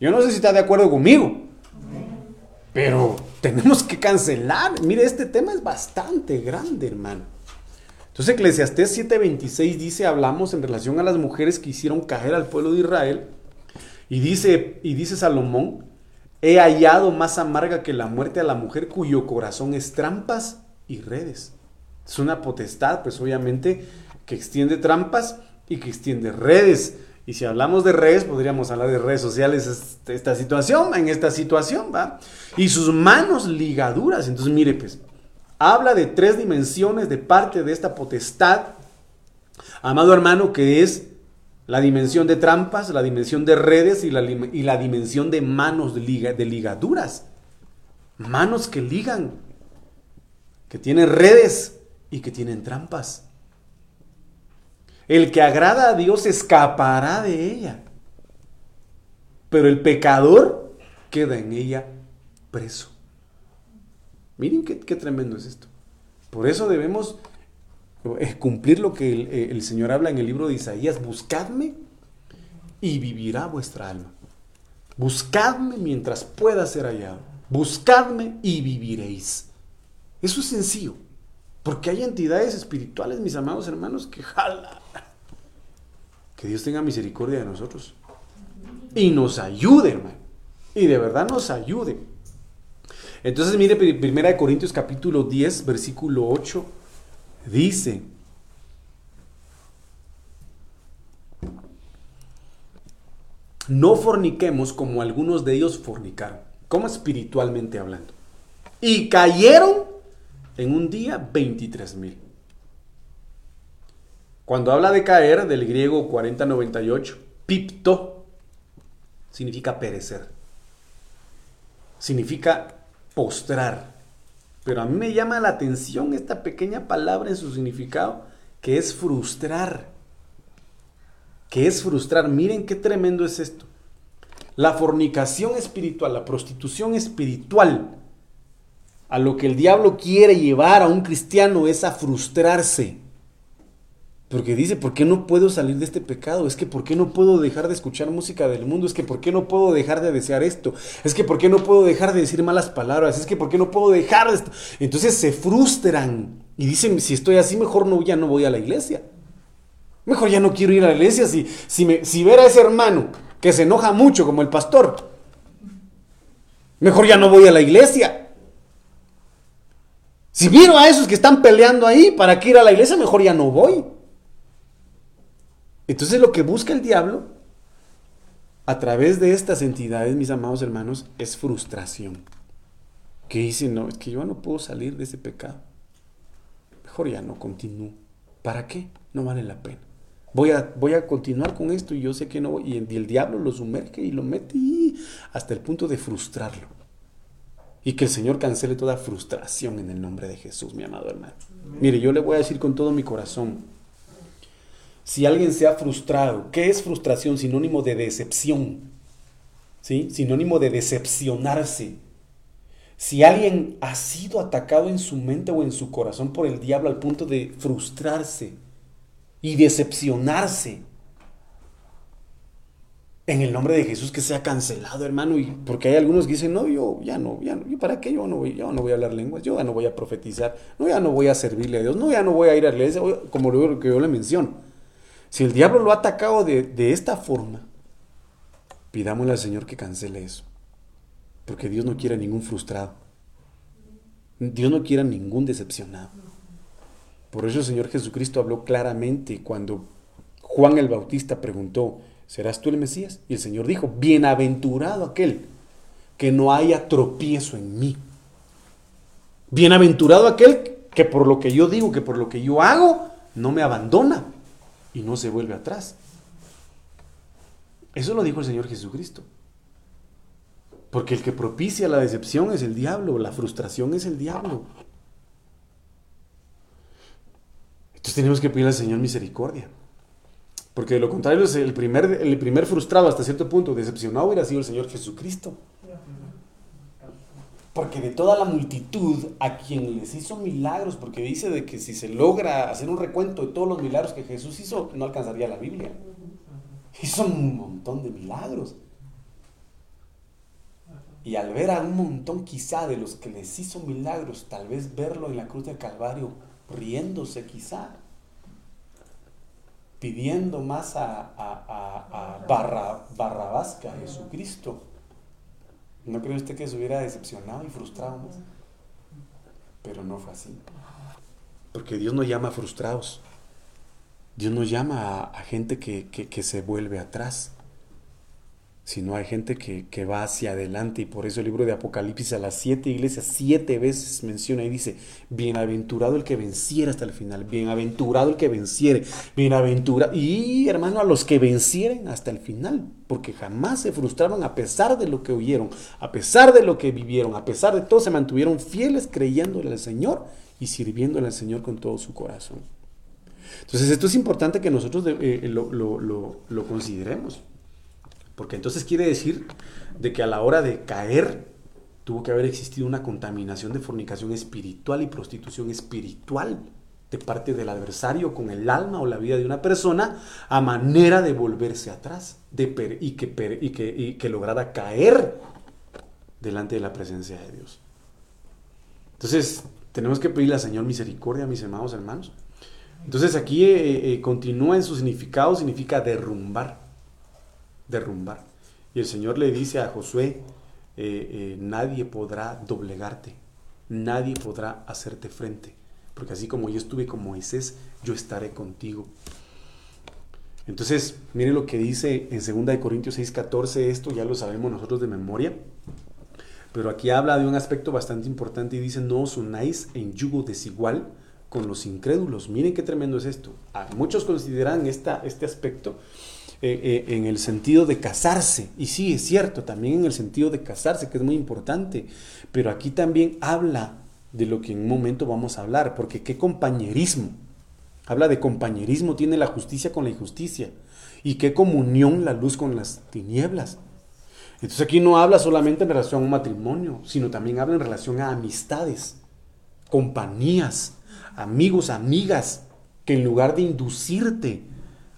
Yo no sé si está de acuerdo conmigo. Pero tenemos que cancelar. Mire, este tema es bastante grande, hermano. Entonces Eclesiastés 7:26 dice, hablamos en relación a las mujeres que hicieron caer al pueblo de Israel. Y dice, y dice Salomón, he hallado más amarga que la muerte a la mujer cuyo corazón es trampas y redes. Es una potestad, pues obviamente, que extiende trampas y que extiende redes. Y si hablamos de redes, podríamos hablar de redes sociales, esta situación, en esta situación, ¿va? Y sus manos ligaduras. Entonces, mire, pues, habla de tres dimensiones de parte de esta potestad, amado hermano, que es la dimensión de trampas, la dimensión de redes y la, y la dimensión de manos de, de ligaduras. Manos que ligan, que tienen redes y que tienen trampas. El que agrada a Dios escapará de ella, pero el pecador queda en ella preso. Miren qué, tremendo es esto. Por eso debemos eh, cumplir lo que el, eh, el, Señor habla en el libro de Isaías. Buscadme y vivirá vuestra alma. Buscadme mientras pueda ser hallado. Buscadme y viviréis. Eso es sencillo. Porque hay entidades espirituales, mis amados hermanos, que jala. Que Dios tenga misericordia de nosotros. Y nos ayude, hermano. Y de verdad nos ayude. Entonces, mire, 1 Corintios capítulo 10, versículo 8, dice, no forniquemos como algunos de ellos fornicaron, como espiritualmente hablando. Y cayeron en un día 23 mil. Cuando habla de caer, del griego 4098, pipto, significa perecer. Significa postrar. Pero a mí me llama la atención esta pequeña palabra en su significado, que es frustrar. Que es frustrar. Miren qué tremendo es esto. La fornicación espiritual, la prostitución espiritual, a lo que el diablo quiere llevar a un cristiano es a frustrarse. Porque dice, ¿por qué no puedo salir de este pecado? Es que ¿por qué no puedo dejar de escuchar música del mundo? Es que ¿por qué no puedo dejar de desear esto? Es que ¿por qué no puedo dejar de decir malas palabras? Es que ¿por qué no puedo dejar de esto? Entonces se frustran y dicen, si estoy así, mejor no, ya no voy a la iglesia. Mejor ya no quiero ir a la iglesia. Si, si, me, si ver a ese hermano que se enoja mucho como el pastor, mejor ya no voy a la iglesia. Si miro a esos que están peleando ahí, ¿para qué ir a la iglesia? Mejor ya no voy. Entonces lo que busca el diablo a través de estas entidades, mis amados hermanos, es frustración. Que dicen, no, es que yo no puedo salir de ese pecado. Mejor ya no continúo. ¿Para qué? No vale la pena. Voy a, voy a continuar con esto y yo sé que no voy. Y el, y el diablo lo sumerge y lo mete hasta el punto de frustrarlo. Y que el Señor cancele toda frustración en el nombre de Jesús, mi amado hermano. Mire, yo le voy a decir con todo mi corazón, si alguien se ha frustrado, ¿qué es frustración? Sinónimo de decepción. ¿Sí? Sinónimo de decepcionarse. Si alguien ha sido atacado en su mente o en su corazón por el diablo al punto de frustrarse y decepcionarse, en el nombre de Jesús que sea cancelado, hermano, y porque hay algunos que dicen, no, yo ya no, ya no, ¿para qué yo no voy, yo no voy a hablar lenguas, yo ya no voy a profetizar, no, ya no voy a servirle a Dios, no, ya no voy a ir a la iglesia, como lo que yo le menciono. Si el diablo lo ha atacado de, esta forma, pidámosle al Señor que cancele eso. Porque Dios no quiere ningún frustrado. Dios no quiere ningún decepcionado. Por eso el Señor Jesucristo habló claramente cuando Juan el Bautista preguntó, ¿serás tú el Mesías? Y el Señor dijo, bienaventurado aquel que no haya tropiezo en mí. Bienaventurado aquel que por lo que yo digo, que por lo que yo hago, no me abandona y no se vuelve atrás. Eso lo dijo el Señor Jesucristo. Porque el que propicia la decepción es el diablo, la frustración es el diablo. Entonces tenemos que pedirle al Señor misericordia. Porque de lo contrario, el primer, el primer frustrado hasta cierto punto, decepcionado, hubiera sido el Señor Jesucristo. Porque de toda la multitud a quien les hizo milagros, porque dice de que si se logra hacer un recuento de todos los milagros que Jesús hizo, no alcanzaría la Biblia. Hizo un montón de milagros. Y al ver a un montón quizá de los que les hizo milagros, tal vez verlo en la cruz del Calvario riéndose quizá. pidiendo más a, a, a, que a Jesucristo. ¿No cree usted que se hubiera decepcionado y frustrado más? Pero no fue así. Porque Dios no llama a frustrados. Dios no llama a, gente que, que se vuelve atrás sino hay gente que, va hacia adelante y por eso el libro de Apocalipsis a las siete iglesias siete veces menciona y dice, bienaventurado el que venciera hasta el final, bienaventurado el que venciere, bienaventurado, y hermano, a los que vencieren hasta el final, porque jamás se frustraron a pesar de lo que oyeron, a pesar de lo que vivieron, a pesar de todo, se mantuvieron fieles creyéndole al Señor y sirviéndole al Señor con todo su corazón. Entonces esto es importante que nosotros eh, lo consideremos. Porque entonces quiere decir de que a la hora de caer tuvo que haber existido una contaminación de fornicación espiritual y prostitución espiritual de parte del adversario con el alma o la vida de una persona a manera de volverse atrás y que lograra caer delante de la presencia de Dios. Entonces, tenemos que pedirle al Señor misericordia, mis amados hermanos. Entonces aquí eh, eh, continúa en su significado, significa derrumbar derrumbar. Y el Señor le dice a Josué, eh, eh, nadie podrá doblegarte, nadie podrá hacerte frente, porque así como yo estuve con Moisés, yo estaré contigo. Entonces, mire lo que dice en 2 Corintios 6:14, esto ya lo sabemos nosotros de memoria, pero aquí habla de un aspecto bastante importante y dice, no os unáis en yugo desigual con los incrédulos. Miren qué tremendo es esto. Ah, muchos consideran esta, este aspecto eh, eh, en el sentido de casarse. Y sí, es cierto, también en el sentido de casarse, que es muy importante. Pero aquí también habla de lo que en un momento vamos a hablar, porque qué compañerismo. Habla de compañerismo, tiene la justicia con la injusticia. Y qué comunión la luz con las tinieblas. Entonces aquí no habla solamente en relación a un matrimonio, sino también habla en relación a amistades, compañías, amigos, amigas, que en lugar de inducirte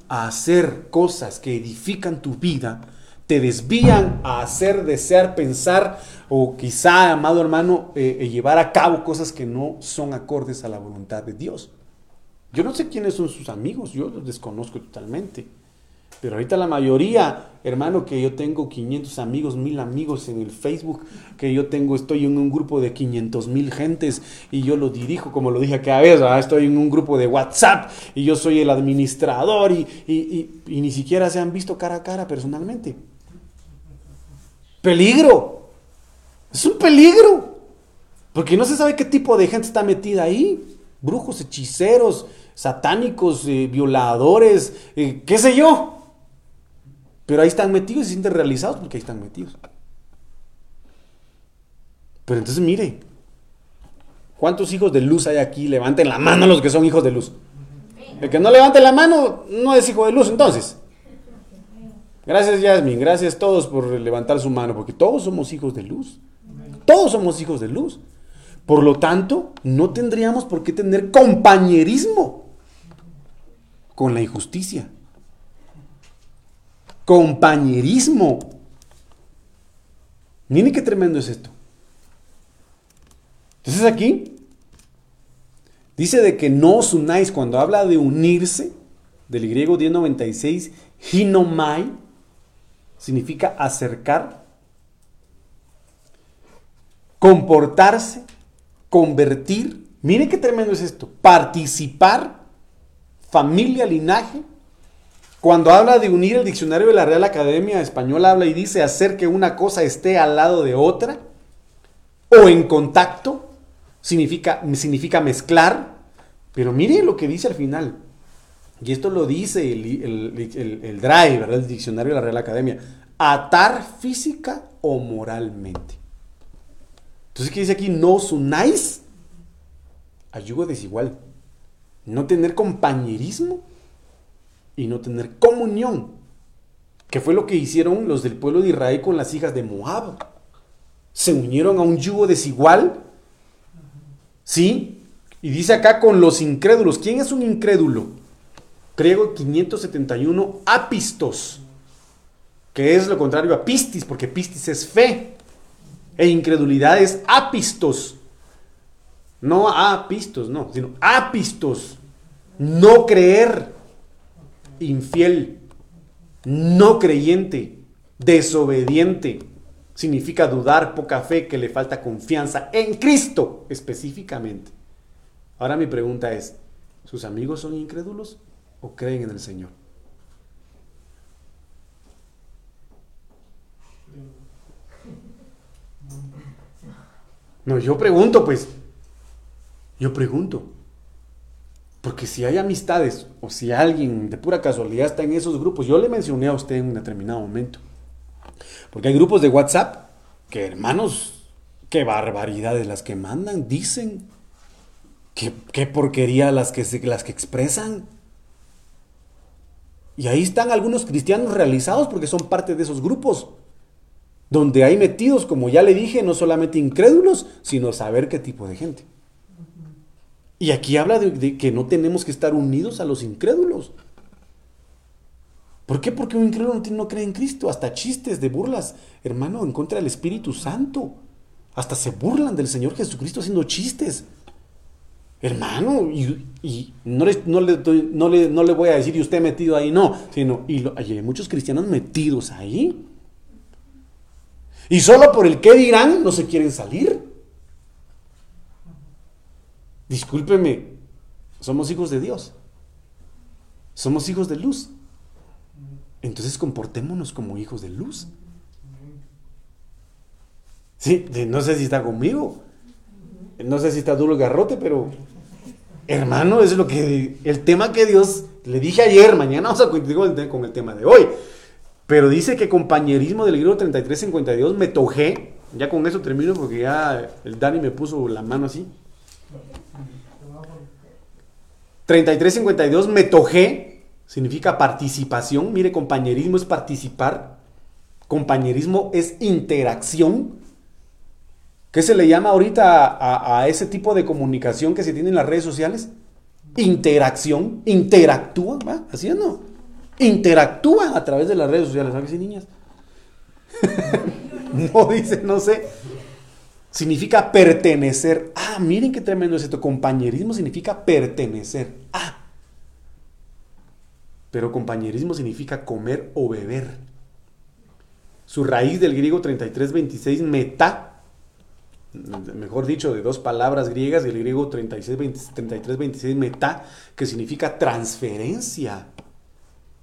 a hacer cosas que edifican tu vida, te desvían a hacer, desear, pensar o quizá, amado hermano, eh, eh, llevar a cabo cosas que no son acordes a la voluntad de Dios. Yo no sé quiénes son sus amigos, yo los desconozco totalmente. Pero ahorita la mayoría, hermano, que yo tengo 500 amigos, mil amigos en el Facebook, que yo tengo, estoy en un grupo de 500 mil gentes y yo lo dirijo, como lo dije aquella vez, estoy en un grupo de WhatsApp y yo soy el administrador y, y ni siquiera se han visto cara a cara personalmente. Peligro. Es un peligro. Porque no se sabe qué tipo de gente está metida ahí. Brujos, hechiceros, satánicos, eh, violadores, eh, qué sé yo. Pero ahí están metidos y se sienten realizados porque ahí están metidos. Pero entonces mire, ¿cuántos hijos de luz hay aquí? Levanten la mano los que son hijos de luz. El que no levante la mano no es hijo de luz entonces. Gracias Yasmin, gracias a todos por levantar su mano, porque todos somos hijos de luz. Todos somos hijos de luz. Por lo tanto, no tendríamos por qué tener compañerismo con la injusticia compañerismo. Miren qué tremendo es esto. Entonces aquí dice de que no os unáis cuando habla de unirse, del griego 1096, hinomai, significa acercar, comportarse, convertir. Miren qué tremendo es esto. Participar, familia, linaje, cuando habla de unir el diccionario de la Real Academia Española, habla y dice hacer que una cosa esté al lado de otra o en contacto, significa, significa mezclar. Pero mire lo que dice al final. Y esto lo dice el, el, el, ¿verdad? el diccionario de la Real Academia. Atar física o moralmente. Entonces, ¿qué dice aquí? No os unáis a yugo desigual. No tener compañerismo y no tener comunión, que fue lo que hicieron los del pueblo de Israel con las hijas de Moab. Se unieron a un yugo desigual, ¿sí? Y dice acá con los incrédulos. ¿Quién es un incrédulo? Griego 571, apistos, que es lo contrario a pistis, porque pistis es fe, e incredulidad es apistos. No apistos, no, sino apistos, no creer. Infiel, no creyente, desobediente. Significa dudar, poca fe, que le falta confianza en Cristo específicamente. Ahora mi pregunta es, ¿sus amigos son incrédulos o creen en el Señor? No, yo pregunto, pues. Yo pregunto. Porque si hay amistades o si alguien de pura casualidad está en esos grupos, yo le mencioné a usted en un determinado momento. Porque hay grupos de WhatsApp que, hermanos, qué barbaridades las que mandan, dicen. Qué, porquería las que, las que expresan. Y ahí están algunos cristianos realizados porque son parte de esos grupos donde hay metidos, como ya le dije, no solamente incrédulos, sino saber qué tipo de gente. Y aquí habla de, que no tenemos que estar unidos a los incrédulos. ¿Por qué? Porque un incrédulo no, cree en Cristo. Hasta chistes de burlas, hermano, en contra del Espíritu Santo. Hasta se burlan del Señor Jesucristo haciendo chistes. Hermano, y, no, le, no, le, voy a decir, y usted metido ahí, no, sino, y hay muchos cristianos metidos ahí. Y solo por el qué dirán no se quieren salir. Discúlpeme, somos hijos de Dios. Somos hijos de luz. Entonces comportémonos como hijos de luz. Sí, no sé si está conmigo. No sé si está duro el garrote, pero hermano, es lo que el tema que Dios le dije ayer, mañana vamos a continuar con el tema de hoy. Pero dice que compañerismo del libro 3352 me tojé. Ya con eso termino porque ya el Dani me puso la mano así. 3352 me tojé significa participación. Mire, compañerismo es participar. Compañerismo es interacción. ¿Qué se le llama ahorita a, ese tipo de comunicación que se tiene en las redes sociales? Interacción. Interactúan, ¿va? Así es, ¿no? interactúan a través de las redes sociales. ¿Sabes, niñas? no dice, no sé. Significa pertenecer. Ah, miren qué tremendo es esto. Compañerismo significa pertenecer. Ah. Pero compañerismo significa comer o beber. Su raíz del griego 3326, meta, mejor dicho, de dos palabras griegas, del griego 3326, meta, que significa transferencia.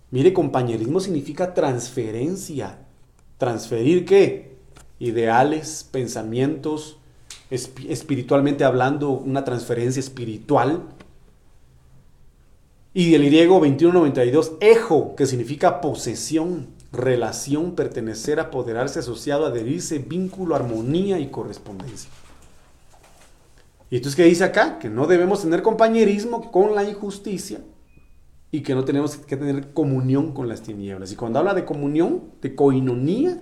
Mire, compañerismo significa transferencia. ¿Transferir qué? Ideales, pensamientos, espiritualmente hablando, una transferencia espiritual. Y del griego 2192, ejo, que significa posesión, relación, pertenecer, apoderarse, asociado, adherirse, vínculo, armonía y correspondencia. Y entonces, ¿qué dice acá? Que no debemos tener compañerismo con la injusticia, y que no tenemos que tener comunión con las tinieblas. Y cuando habla de comunión, de coinonía,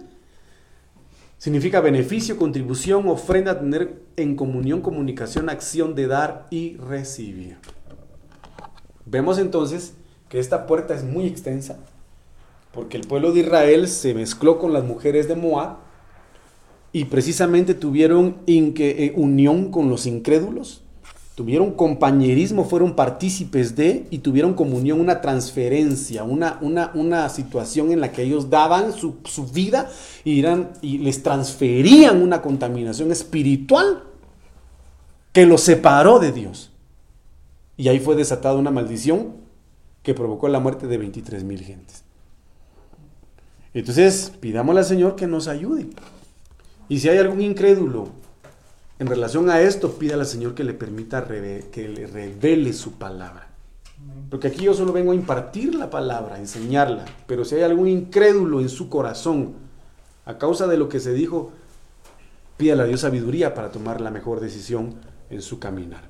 significa beneficio, contribución, ofrenda, tener en comunión, comunicación, acción de dar y recibir. Vemos entonces que esta puerta es muy extensa, porque el pueblo de Israel se mezcló con las mujeres de Moab y precisamente tuvieron eh, unión con los incrédulos tuvieron compañerismo, fueron partícipes de y tuvieron comunión, una transferencia, una, una, una situación en la que ellos daban su, vida y, eran, y les transferían una contaminación espiritual que los separó de Dios. Y ahí fue desatada una maldición que provocó la muerte de 23 mil gentes. Entonces, pidámosle al Señor que nos ayude. Y si hay algún incrédulo en relación a esto, pídale al Señor que le permita que le revele su palabra. Porque aquí yo solo vengo a impartir la palabra, a enseñarla. Pero si hay algún incrédulo en su corazón, a causa de lo que se dijo, pídale a Dios sabiduría para tomar la mejor decisión en su caminar.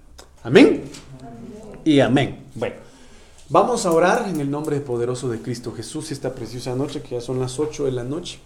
Amén. Y amén. Bueno, vamos a orar en el nombre poderoso de Cristo Jesús esta preciosa noche, que ya son las 8 de la noche.